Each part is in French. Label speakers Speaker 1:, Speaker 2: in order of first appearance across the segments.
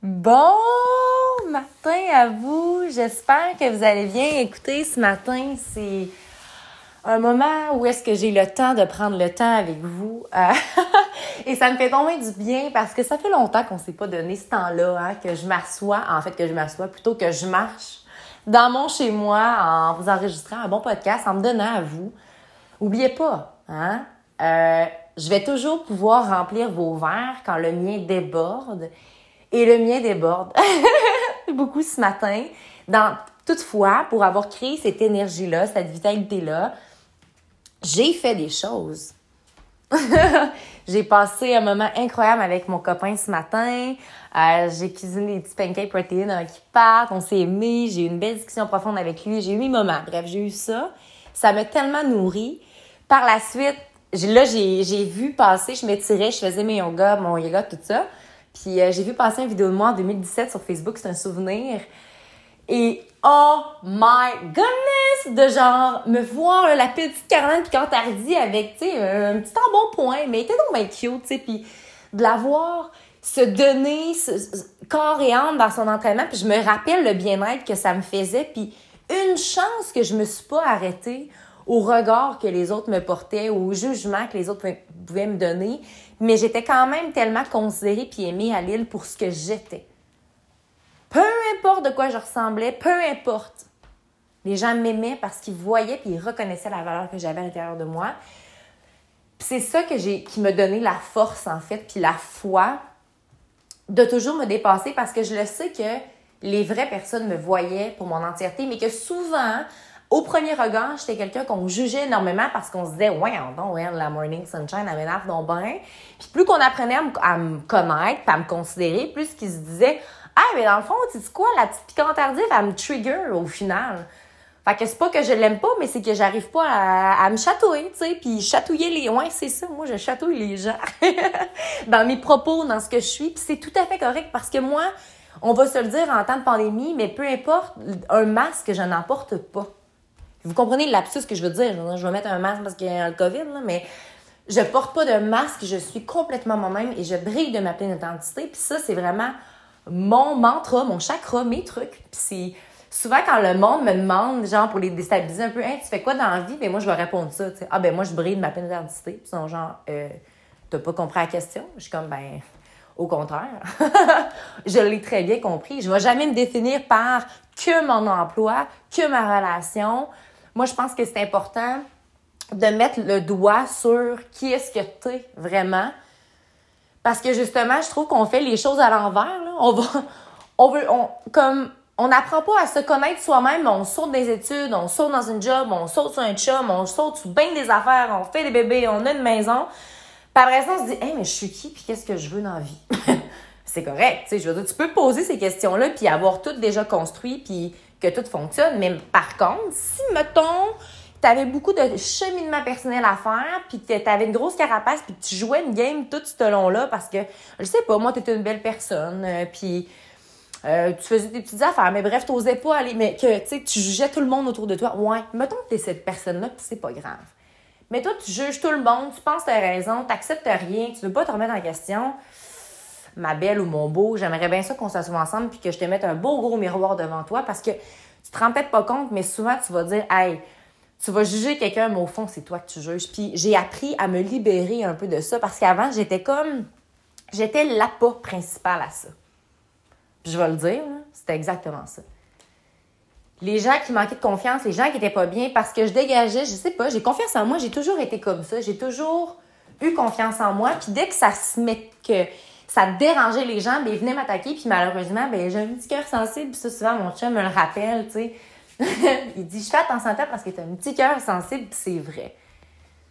Speaker 1: Bon matin à vous. J'espère que vous allez bien. Écoutez, ce matin, c'est un moment où est-ce que j'ai le temps de prendre le temps avec vous. Euh, et ça me fait tomber du bien parce que ça fait longtemps qu'on s'est pas donné ce temps-là, hein, que je m'assois, en fait que je m'assois plutôt que je marche dans mon chez moi en vous enregistrant un bon podcast, en me donnant à vous. Oubliez pas, hein, euh, je vais toujours pouvoir remplir vos verres quand le mien déborde. Et le mien déborde beaucoup ce matin. Toutefois, pour avoir créé cette énergie-là, cette vitalité-là, j'ai fait des choses. j'ai passé un moment incroyable avec mon copain ce matin. Euh, j'ai cuisiné des petits pancakes protéines avant qu'il parte. On s'est aimés. J'ai eu une belle discussion profonde avec lui. J'ai eu mes moments. Bref, j'ai eu ça. Ça m'a tellement nourri. Par la suite, là, j'ai vu passer, je m'étirais, je faisais mes yoga, mon yoga, tout ça. Puis euh, j'ai vu passer une vidéo de moi en 2017 sur Facebook, c'est un souvenir. Et oh my goodness! De genre, me voir la petite Caroline Picantardi avec, tu sais, un, petit embonpoint, mais elle était donc bien cute, tu sais, puis de la voir se donner corps et âme dans son entraînement, puis je me rappelle le bien-être que ça me faisait, puis une chance que je me suis pas arrêtée au regard que les autres me portaient, au jugement que les autres pouvaient me donner, mais j'étais quand même tellement considérée puis aimée à Lille pour ce que j'étais. Peu importe de quoi je ressemblais, peu importe. Les gens m'aimaient parce qu'ils voyaient puis ils reconnaissaient la valeur que j'avais à l'intérieur de moi. c'est ça que j'ai qui me donnait la force en fait puis la foi de toujours me dépasser parce que je le sais que les vraies personnes me voyaient pour mon entièreté mais que souvent au premier regard, j'étais quelqu'un qu'on jugeait énormément parce qu'on se disait, ouais, donc, ouais, la Morning Sunshine, elle m'énerve donc bien. Puis plus qu'on apprenait à me, connaître, à me considérer, plus qu'ils se disaient, ah, mais dans le fond, tu sais quoi, la petite piquantardie, elle me trigger au final. Fait que c'est pas que je l'aime pas, mais c'est que j'arrive pas à, me chatouiller, tu sais, puis chatouiller les... Ouais, c'est ça, moi, je chatouille les gens dans mes propos, dans ce que je suis, puis c'est tout à fait correct parce que moi, on va se le dire en temps de pandémie, mais peu importe, un masque, je n'en porte pas. Vous comprenez le lapsus que je veux dire. Je vais mettre un masque parce qu'il y a le COVID, là, mais je porte pas de masque, je suis complètement moi-même et je brille de ma pleine identité. Puis ça, c'est vraiment mon mantra, mon chakra, mes trucs. Puis c'est souvent quand le monde me demande, genre pour les déstabiliser un peu, hein, tu fais quoi dans la vie? Ben moi, je vais répondre ça. Ah ben moi, je brille de ma pleine identité. Puis ils sont genre, euh, t'as pas compris la question? Je suis comme, ben, au contraire. je l'ai très bien compris. Je vais jamais me définir par que mon emploi, que ma relation, moi, je pense que c'est important de mettre le doigt sur qui est-ce que tu es vraiment. Parce que justement, je trouve qu'on fait les choses à l'envers. On va. On veut. On, comme. On n'apprend pas à se connaître soi-même, on saute des études, on saute dans une job, on saute sur un chum, on saute sur bien des affaires, on fait des bébés, on a une maison. Puis après on se dit, hey, mais je suis qui, puis qu'est-ce que je veux dans la vie? c'est correct, tu sais, je veux dire, tu peux poser ces questions-là, puis avoir tout déjà construit, puis que tout fonctionne. Mais par contre, si, mettons, tu avais beaucoup de cheminement personnel à faire, puis tu avais une grosse carapace, puis tu jouais une game tout ce long-là parce que, je sais pas, moi, tu étais une belle personne, euh, puis euh, tu faisais des petites affaires, mais bref, tu pas aller, mais que, tu jugeais tout le monde autour de toi. Ouais, mettons que tu es cette personne-là, puis c'est pas grave. Mais toi, tu juges tout le monde, tu penses que tu as raison, tu n'acceptes rien, tu veux pas te remettre en question ma belle ou mon beau, j'aimerais bien ça qu'on s'assoie ensemble puis que je te mette un beau gros miroir devant toi parce que tu te rends peut-être pas compte, mais souvent tu vas dire, hey, tu vas juger quelqu'un, mais au fond, c'est toi que tu juges. Puis j'ai appris à me libérer un peu de ça parce qu'avant, j'étais comme, j'étais l'appât principal à ça. Puis je vais le dire, c'était exactement ça. Les gens qui manquaient de confiance, les gens qui étaient pas bien parce que je dégageais, je sais pas, j'ai confiance en moi, j'ai toujours été comme ça, j'ai toujours eu confiance en moi. Puis dès que ça se met que ça dérangeait les gens, ben, ils venaient m'attaquer, puis malheureusement, ben, j'ai un petit cœur sensible, puis ça, souvent, mon chum me le rappelle, tu sais. il dit, je fais attention à toi parce que tu as un petit cœur sensible, c'est vrai.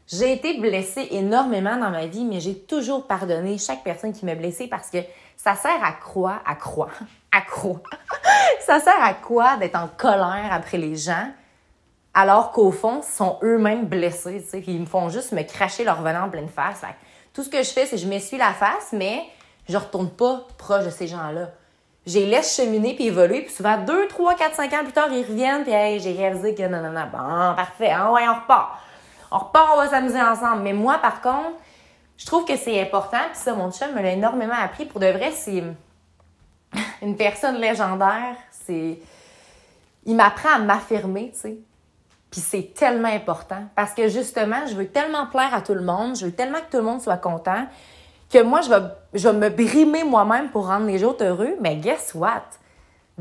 Speaker 1: J'ai été blessée énormément dans ma vie, mais j'ai toujours pardonné chaque personne qui m'a blessée parce que ça sert à quoi? À quoi? À quoi? Ça sert à quoi d'être en colère après les gens alors qu'au fond, ils sont eux-mêmes blessés, tu sais, ils me font juste me cracher leur venin en pleine face. tout ce que je fais, c'est que je m'essuie la face, mais je retourne pas proche de ces gens-là. Les laisse cheminer puis évoluer, puis souvent, deux, trois, quatre, cinq ans plus tard, ils reviennent, puis hey, j'ai réalisé que non, non, non, bon, parfait, ah ouais, on repart. On repart, on va s'amuser ensemble. Mais moi, par contre, je trouve que c'est important, puis ça, mon chum me l'a énormément appris. Pour de vrai, c'est une personne légendaire, Il m'apprend à m'affirmer, tu sais. Puis c'est tellement important parce que justement, je veux tellement plaire à tout le monde, je veux tellement que tout le monde soit content que moi, je vais, je me brimer moi-même pour rendre les autres heureux. Mais guess what?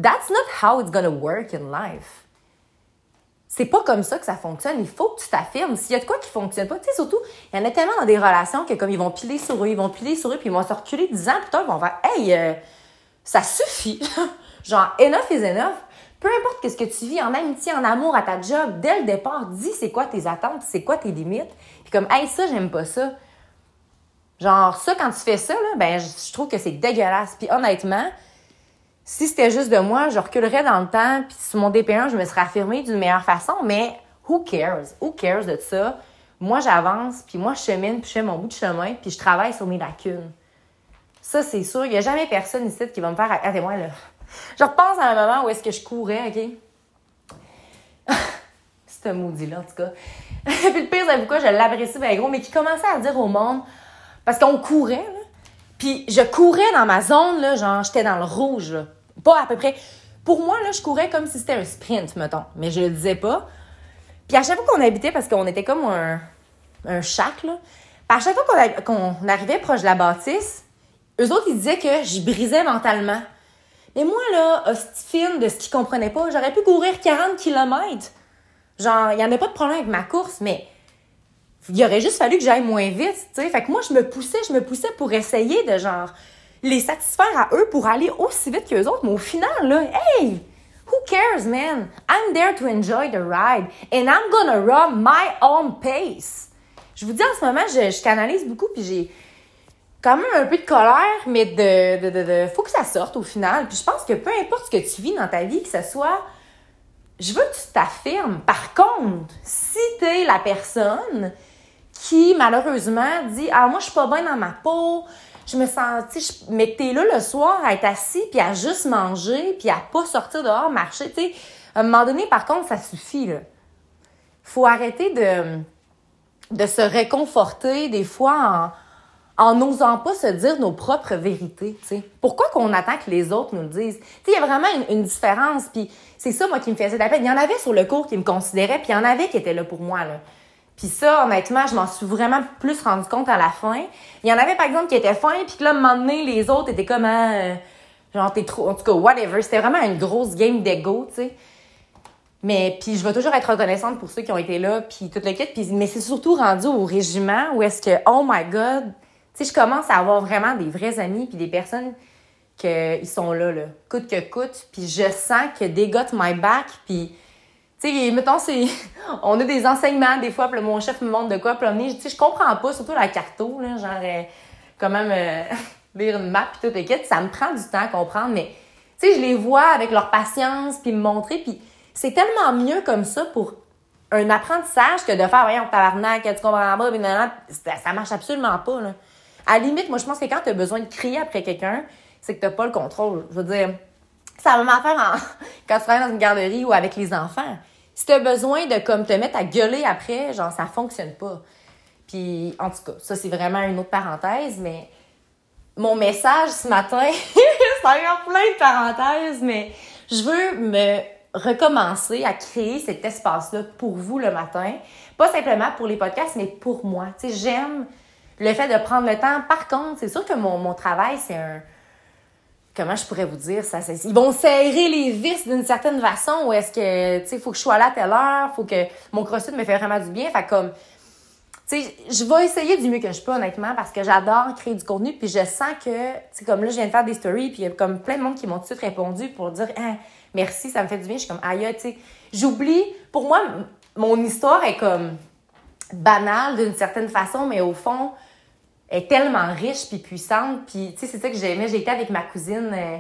Speaker 1: That's not how it's gonna work in life. C'est pas comme ça que ça fonctionne. Il faut que tu t'affirmes. S'il y a de quoi qui fonctionne pas, tu sais, surtout, il y en a tellement dans des relations que comme ils vont piler sur eux, ils vont piler sur eux, puis ils vont se reculer dix ans plus tard, ils vont faire Hey, euh, ça suffit. Genre, enough is enough. Peu importe ce que tu vis en amitié, en amour, à ta job, dès le départ, dis c'est quoi tes attentes, c'est quoi tes limites. Puis comme, hey, ça, j'aime pas ça. Genre, ça, quand tu fais ça, là, ben, je trouve que c'est dégueulasse. Puis honnêtement, si c'était juste de moi, je reculerais dans le temps, puis sur mon DP1, je me serais affirmée d'une meilleure façon, mais who cares? Who cares de ça? Moi, j'avance, puis moi, je chemine, puis je fais mon bout de chemin, puis je travaille sur mes lacunes. Ça, c'est sûr. Il n'y a jamais personne ici qui va me faire... Attendez-moi, là. Je repense à un moment où est-ce que je courais, OK? Un maudit-là, en tout cas. puis le pire, c'est pourquoi je l'apprécie bien gros, mais qui commençait à dire au monde... Parce qu'on courait. Puis je courais dans ma zone, là, genre, j'étais dans le rouge, là. Pas à peu près... Pour moi, là, je courais comme si c'était un sprint, mettons. Mais je le disais pas. Puis à chaque fois qu'on habitait, parce qu'on était comme un, un shack, là, à chaque fois qu'on arrivait proche de la bâtisse, eux autres, ils disaient que je brisais mentalement. Mais moi, là, fine de ce qu'ils comprenaient pas, j'aurais pu courir 40 km. Genre, il en a pas de problème avec ma course, mais il aurait juste fallu que j'aille moins vite, tu. Fait que moi, je me poussais, je me poussais pour essayer de, genre, les satisfaire à eux pour aller aussi vite qu'eux autres. Mais au final, là, hey! Who cares, man? I'm there to enjoy the ride. And I'm gonna run my own pace. Je vous dis, en ce moment, je, je canalise beaucoup, puis j'ai quand même un peu de colère, mais de, de, de, de, faut que ça sorte au final. Puis je pense que peu importe ce que tu vis dans ta vie, que ce soit, je veux que tu t'affirmes. Par contre, si t'es la personne qui, malheureusement, dit, ah, moi, je suis pas bien dans ma peau, je me sens, sais, mais t'es là le soir à être assis, puis à juste manger, puis à pas sortir dehors, marcher, tu sais. À un moment donné, par contre, ça suffit, là. Faut arrêter de, de se réconforter, des fois, en en n'osant pas se dire nos propres vérités, tu sais. Pourquoi qu'on attend que les autres nous le disent? Tu sais, il y a vraiment une, différence, puis c'est ça, moi, qui me faisait de la peine. Il y en avait sur le cours qui me considéraient, puis il y en avait qui étaient là pour moi, là. Puis ça, honnêtement, je m'en suis vraiment plus rendu compte à la fin. Il y en avait, par exemple, qui étaient fins, puis que là, un moment donné, les autres étaient comme, hein, genre, t'es trop, en tout cas, whatever. C'était vraiment une grosse game d'ego, tu sais. Mais puis je vais toujours être reconnaissante pour ceux qui ont été là, puis toute l'équipe. Puis, mais c'est surtout rendu au régiment où est-ce que, oh my God, sais, je commence à avoir vraiment des vrais amis puis des personnes qu'ils sont là, là, coûte que coûte. Puis je sens que they got my back. Puis, tu sais, mettons, c'est... on a des enseignements des fois, puis mon chef me montre de quoi promener. Tu sais, je comprends pas, surtout la carto, là, genre, euh, quand même, euh, lire une map puis tout le Ça me prend du temps à comprendre, mais, tu sais, je les vois avec leur patience puis me montrer. Puis c'est tellement mieux comme ça pour un apprentissage que de faire, voyons, tabarnak, tu comprends pas, puis ça, ça marche absolument pas, là. À la limite, moi, je pense que quand tu as besoin de crier après quelqu'un, c'est que tu n'as pas le contrôle. Je veux dire, ça va m'affaire en... quand tu travailles dans une garderie ou avec les enfants. Si tu as besoin de comme te mettre à gueuler après, genre, ça fonctionne pas. Puis, en tout cas, ça, c'est vraiment une autre parenthèse, mais mon message ce matin, ça a plein de parenthèses, mais je veux me recommencer à créer cet espace-là pour vous le matin. Pas simplement pour les podcasts, mais pour moi. Tu sais, j'aime le fait de prendre le temps. Par contre, c'est sûr que mon, mon travail, c'est un. Comment je pourrais vous dire ça? Ils vont serrer les vis d'une certaine façon ou est-ce que, tu sais, faut que je sois là à telle heure, faut que mon crossfit me fait vraiment du bien. Fait comme, tu sais, je vais essayer du mieux que je peux, honnêtement, parce que j'adore créer du contenu, puis je sens que, tu sais, comme là, je viens de faire des stories, puis il y a comme plein de monde qui m'ont tout de suite répondu pour dire, ah, merci, ça me fait du bien. Je suis comme, aïe, tu sais, j'oublie, pour moi, mon histoire est comme banale d'une certaine façon, mais au fond, est tellement riche puis puissante. Puis, tu sais, c'est ça que j'aimais. J'ai été avec ma cousine euh,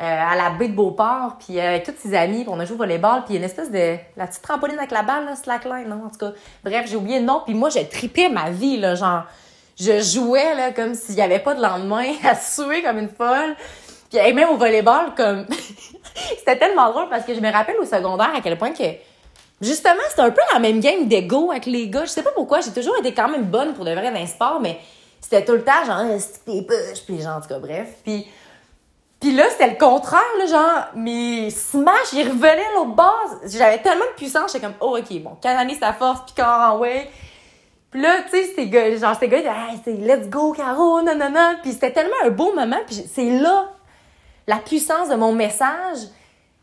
Speaker 1: euh, à la baie de Beauport, puis euh, avec toutes ses amies, puis on a joué au volleyball, puis une espèce de... La petite trampoline avec la balle, là, slackline, non? En tout cas, bref, j'ai oublié le nom. Puis moi, j'ai tripé ma vie, là, genre... Je jouais, là, comme s'il n'y avait pas de lendemain, à suer comme une folle. Puis même au volleyball, comme... C'était tellement drôle parce que je me rappelle au secondaire à quel point que... Justement, c'était un peu la même game d'ego avec les gars. Je sais pas pourquoi, j'ai toujours été quand même bonne pour de vrai dans sport, mais c'était tout le temps genre, c'était puis genre, en tout cas, bref. Puis, puis là, c'était le contraire, genre, mes smash, ils revenaient à l'autre base. J'avais tellement de puissance, j'étais comme, oh, ok, bon, canaliser sa force, quand en way. Puis là, tu sais, c'était gars, genre, c'était gars, hey, c'est let's go, Caro, nanana. Puis c'était tellement un beau moment, puis c'est là, la puissance de mon message.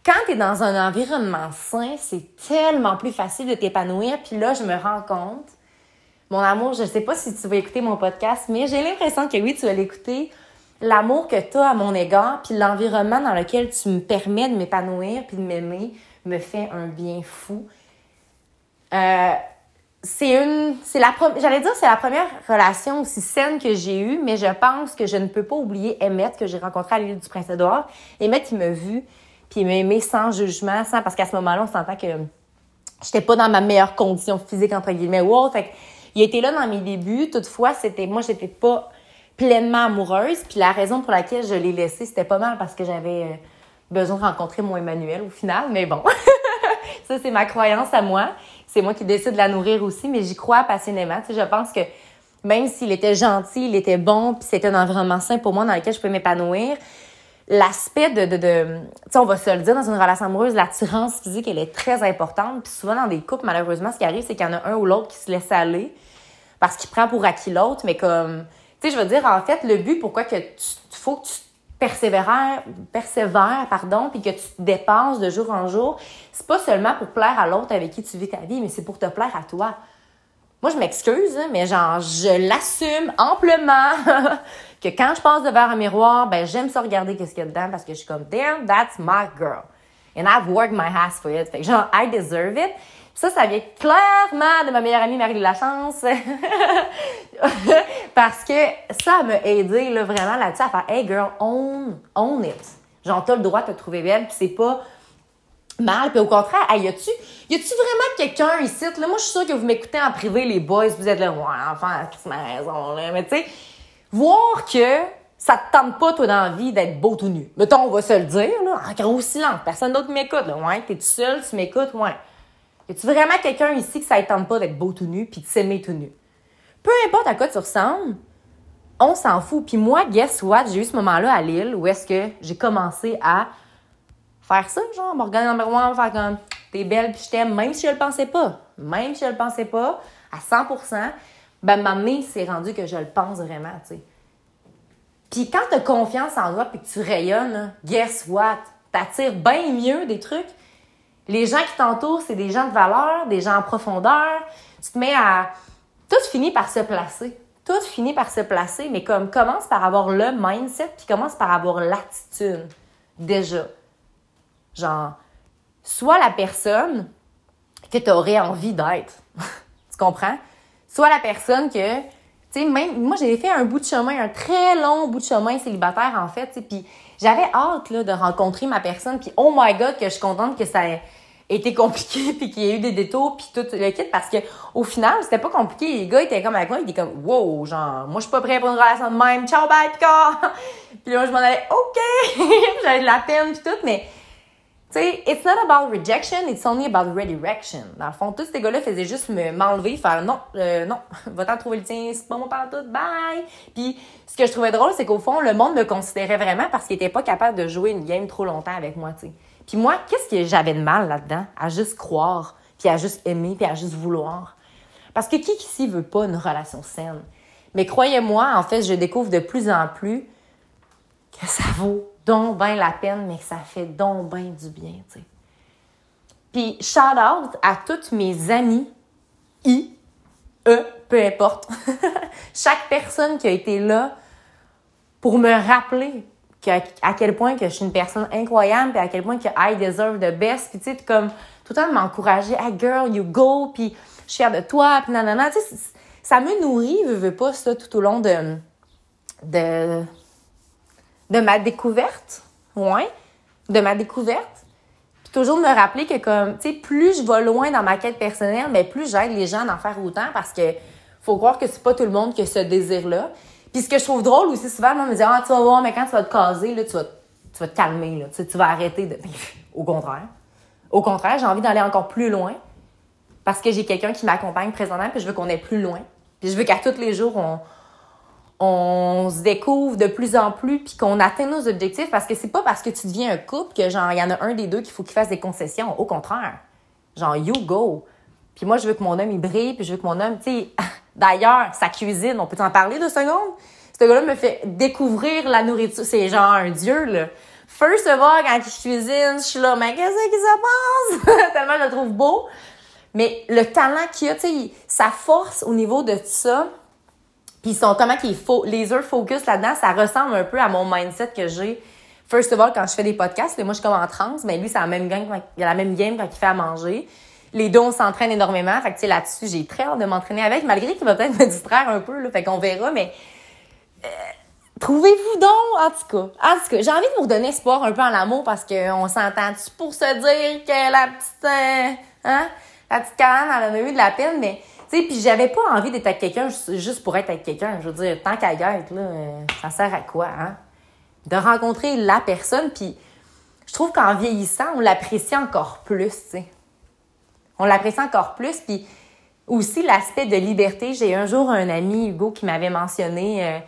Speaker 1: Quand t'es dans un environnement sain, c'est tellement plus facile de t'épanouir. Puis là, je me rends compte, mon amour, je sais pas si tu vas écouter mon podcast, mais j'ai l'impression que oui, tu vas l'écouter l'amour que tu as à mon égard, puis l'environnement dans lequel tu me permets de m'épanouir puis de m'aimer me fait un bien fou. Euh, c'est une, c'est la j'allais dire c'est la première relation aussi saine que j'ai eue, mais je pense que je ne peux pas oublier Emmett que j'ai rencontré à l'île du Prince-Édouard. Emmett, il m'a vu, puis il m'a aimé sans jugement, sans, parce qu'à ce moment-là, on s'entend que j'étais pas dans ma meilleure condition physique, entre guillemets, wow, fait il était là dans mes débuts. Toutefois, c'était, moi, j'étais pas pleinement amoureuse. Puis la raison pour laquelle je l'ai laissé, c'était pas mal parce que j'avais euh, besoin de rencontrer mon Emmanuel au final. Mais bon, ça, c'est ma croyance à moi. C'est moi qui décide de la nourrir aussi, mais j'y crois passionnément. Tu sais, je pense que même s'il était gentil, il était bon, puis c'était un environnement sain pour moi dans lequel je pouvais m'épanouir, l'aspect de, de, tu sais, on va se le dire, dans une relation amoureuse, l'attirance physique, elle est très importante. Puis souvent, dans des couples, malheureusement, ce qui arrive, c'est qu'il y en a un ou l'autre qui se laisse aller parce qu'il prend pour acquis l'autre, mais comme tu sais, je veux dire, en fait, le but, pourquoi que tu, faut que tu persévères, persévères, pardon, puis que tu te dépenses de jour en jour, c'est pas seulement pour plaire à l'autre avec qui tu vis ta vie, mais c'est pour te plaire à toi. Moi, je m'excuse, hein, mais genre, je l'assume amplement que quand je passe devant un miroir, ben, j'aime ça regarder qu'est-ce qu'il y a dedans parce que je suis comme, damn, that's my girl. And I've worked my ass for it. Fait que genre, I deserve it. Ça, ça vient clairement de ma meilleure amie Marie de la Chance. Parce que ça m'a aidé là, vraiment là-dessus à faire Hey girl, own, own it. Genre, t'as le droit de te trouver belle, puis c'est pas mal. Puis au contraire, hey, y a-tu, y a-tu vraiment quelqu'un ici? Là, moi, je suis sûre que vous m'écoutez en privé, les boys, vous êtes là, ouais, enfin, tu m'as raison, là. Mais tu sais, voir que ça te tente pas, toi, dans la vie, d'être beau tout nu. Mettons, on va se le dire, là, en gros. Personne d'autre m'écoute, là. Ouais, t'es tout seul, tu m'écoutes, ouais. Y a-tu vraiment quelqu'un ici que ça ne tente pas d'être beau tout nu puis de s'aimer tout nu? Peu importe à quoi tu ressembles, on s'en fout. Puis moi, guess what? J'ai eu ce moment-là à Lille où est-ce que j'ai commencé à faire ça, genre, me regarder dans le faire comme t'es belle puis je t'aime, même si je le pensais pas. Même si je le pensais pas, à 100 ben, m'amener, c'est rendu que je le pense vraiment, tu sais. Puis quand tu as confiance en toi puis que tu rayonnes, guess what? T'attires bien mieux des trucs les gens qui t'entourent, c'est des gens de valeur, des gens en profondeur. Tu te mets à... Tout finit par se placer. Tout finit par se placer, mais comme commence par avoir le mindset, puis commence par avoir l'attitude. Déjà. Genre, soit la personne que tu aurais envie d'être. tu comprends? Soit la personne que, tu sais, même, moi, j'ai fait un bout de chemin, un très long bout de chemin célibataire, en fait, puis j'avais hâte, là, de rencontrer ma personne, puis oh my god, que je suis contente que ça été compliqué puis qu'il y a eu des détours puis tout le kit parce que au final c'était pas compliqué. Les gars étaient comme avec moi ils étaient comme wow genre moi je suis pas prêt pour une relation de même. Ciao bye picard! Puis là je m'en allais ok! J'avais de la peine puis tout mais sais it's not about rejection it's only about redirection dans le fond tous ces gars-là faisaient juste me m'enlever faire non euh, non va t'en trouver le tien c'est pas mon tout bye puis ce que je trouvais drôle c'est qu'au fond le monde me considérait vraiment parce qu'il était pas capable de jouer une game trop longtemps avec moi tu sais puis moi, qu'est-ce que j'avais de mal là-dedans? À juste croire, puis à juste aimer, puis à juste vouloir. Parce que qui ici veut pas une relation saine? Mais croyez-moi, en fait, je découvre de plus en plus que ça vaut donc bien la peine, mais que ça fait donc bien du bien, tu sais. Puis, shout out à toutes mes amies, I, E, peu importe. Chaque personne qui a été là pour me rappeler à quel point que je suis une personne incroyable, puis à quel point que I deserve the best, puis tu sais, comme tout le temps de m'encourager, hey girl, you go, puis je suis fière de toi, puis nanana, tu sais, ça me nourrit, je veux pas ça tout au long de, de, de ma découverte, ouais, de ma découverte. Puis toujours me rappeler que comme, tu sais, plus je vais loin dans ma quête personnelle, mais plus j'aide les gens à en faire autant parce que faut croire que c'est pas tout le monde qui a ce désir-là. Puis ce que je trouve drôle aussi, souvent, on me dit Ah, tu vas voir, mais quand tu vas te caser, là, tu, vas, te calmer, tu vas arrêter de. Au contraire. Au contraire, j'ai envie d'aller encore plus loin parce que j'ai quelqu'un qui m'accompagne présentement, puis je veux qu'on aille plus loin. Puis je veux qu'à tous les jours, on, on se découvre de plus en plus puis qu'on atteint nos objectifs parce que c'est pas parce que tu deviens un couple que genre il y en a un des deux qu'il faut qu'il fasse des concessions. Au contraire. Genre you go. Puis moi je veux que mon homme il brille puis je veux que mon homme, tu sais, d'ailleurs, sa cuisine, on peut en parler deux secondes? Ce gars-là me fait découvrir la nourriture. C'est genre un dieu, là. First of all, quand je cuisine, je suis là, mais qu'est-ce qui se passe? Tellement je le trouve beau. Mais le talent qu'il a, tu sais, sa force au niveau de ça, puis son comment qu'il faut laser focus là-dedans, ça ressemble un peu à mon mindset que j'ai. First of all, quand je fais des podcasts, moi je suis comme en transe, mais lui c'est la même game, il a la même game quand il fait à manger. Les deux on s'entraîne énormément, fait que tu sais là-dessus j'ai très hâte de m'entraîner avec, malgré qu'il va peut-être me distraire un peu là, fait qu'on verra, mais euh, trouvez-vous donc, en tout cas. En tout cas, j'ai envie de vous redonner espoir un peu en l'amour parce qu'on s'entend pour se dire que la petite, euh, hein, la petite Karen, elle en a eu de la peine, mais puis j'avais pas envie d'être avec quelqu'un juste pour être avec quelqu'un. Je veux dire, tant qu'à être, là, euh, ça sert à quoi, hein? De rencontrer la personne, puis je trouve qu'en vieillissant, on l'apprécie encore plus, tu sais. On l'apprécie encore plus, puis aussi l'aspect de liberté. J'ai un jour un ami, Hugo, qui m'avait mentionné euh,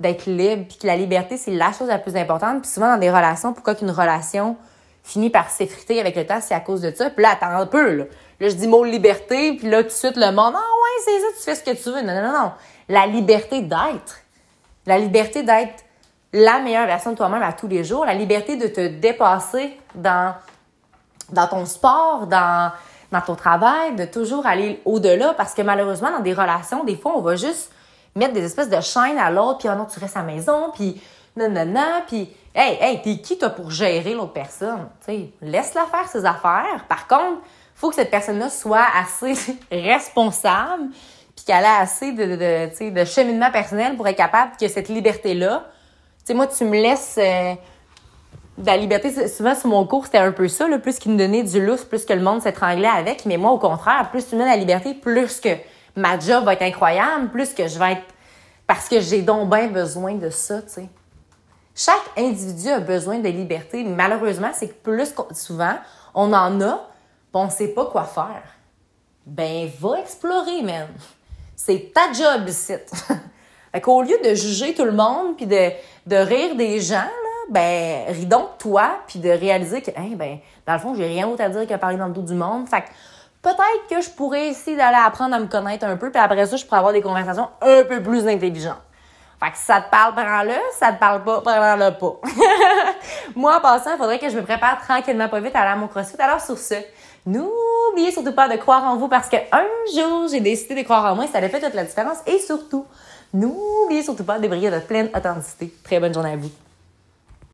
Speaker 1: d'être libre, puis que la liberté, c'est la chose la plus importante. Puis souvent, dans des relations, pourquoi qu'une relation finit par s'effriter avec le temps, c'est à cause de ça. Puis là, attends un peu, là. Là, je dis mot liberté, puis là, tout de suite, le monde, ah ouais, c'est ça, tu fais ce que tu veux. Non, non, non. La liberté d'être. La liberté d'être la meilleure version de toi-même à tous les jours. La liberté de te dépasser dans, dans ton sport, dans, dans ton travail, de toujours aller au-delà. Parce que malheureusement, dans des relations, des fois, on va juste mettre des espèces de chaînes à l'autre, puis oh non, tu restes à la maison, puis non, puis hey, hey, t'es qui, toi, pour gérer l'autre personne? Tu sais, laisse-la faire ses affaires. Par contre, faut que cette personne-là soit assez responsable, puis qu'elle ait assez de, de, de, cheminement personnel pour être capable que cette liberté-là, tu sais, moi, tu me laisses euh, de la liberté. Souvent, sur mon cours, c'était un peu ça, là, plus qu'il me donnait du lousse, plus que le monde s'étranglait avec. Mais moi, au contraire, plus tu me donnes la liberté, plus que ma job va être incroyable, plus que je vais être... Parce que j'ai donc bien besoin de ça, tu sais. Chaque individu a besoin de liberté. Malheureusement, c'est que plus souvent, on en a, on ne sait pas quoi faire. Ben, va explorer, man. C'est ta job ici. fait qu'au lieu de juger tout le monde puis de, de rire des gens, là, ben, ris donc toi puis de réaliser que, hey, ben, dans le fond, j'ai rien d'autre à dire qu'à parler dans le dos du monde. Fait que peut-être que je pourrais essayer d'aller apprendre à me connaître un peu puis après ça, je pourrais avoir des conversations un peu plus intelligentes. Fait que si ça te parle, prends-le. Si ça te parle pas, prends-le pas. Moi, en passant, il faudrait que je me prépare tranquillement pas vite à aller à mon crossfit. Alors, sur ce, n'oubliez surtout pas de croire en vous parce qu'un jour, j'ai décidé de croire en moi et ça a fait toute la différence. Et surtout, n'oubliez surtout pas de briller de pleine authenticité. Très bonne journée à vous.